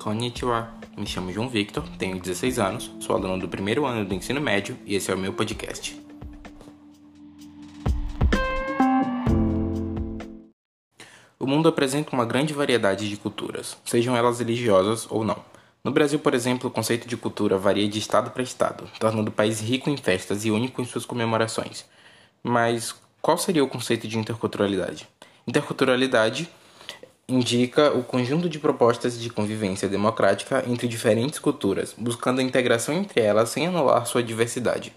Konnichiwa, me chamo João Victor, tenho 16 anos, sou aluno do primeiro ano do ensino médio e esse é o meu podcast. O mundo apresenta uma grande variedade de culturas, sejam elas religiosas ou não. No Brasil, por exemplo, o conceito de cultura varia de estado para estado, tornando o país rico em festas e único em suas comemorações. Mas qual seria o conceito de interculturalidade? Interculturalidade indica o conjunto de propostas de convivência democrática entre diferentes culturas, buscando a integração entre elas sem anular sua diversidade.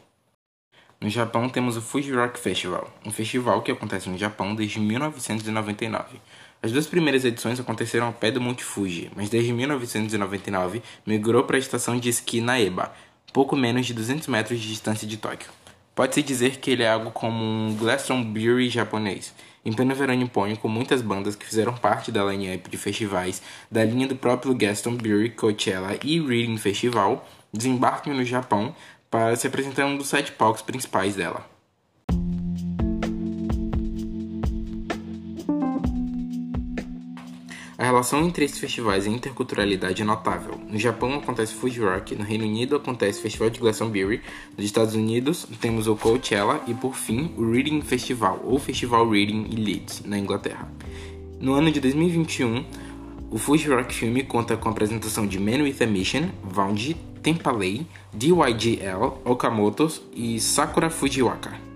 No Japão temos o Fuji Rock Festival, um festival que acontece no Japão desde 1999. As duas primeiras edições aconteceram ao pé do Monte Fuji, mas desde 1999 migrou para a estação de esqui Naeba, pouco menos de 200 metros de distância de Tóquio. Pode-se dizer que ele é algo como um Glastonbury japonês, em pleno verão nipônico, muitas bandas que fizeram parte da line-up de festivais da linha do próprio Glastonbury, Coachella e Reading Festival desembarcam no Japão para se apresentar em um dos sete palcos principais dela. A relação entre esses festivais e a interculturalidade é notável. No Japão acontece Fuji Rock, no Reino Unido acontece o Festival de Glastonbury, nos Estados Unidos temos o Coachella e por fim o Reading Festival, ou Festival Reading em Leeds, na Inglaterra. No ano de 2021, o Fuji Rock Filme conta com a apresentação de Man with a Mission, Vaundy, Tempalei, DYGL, Okamoto e Sakura Fujiwaka.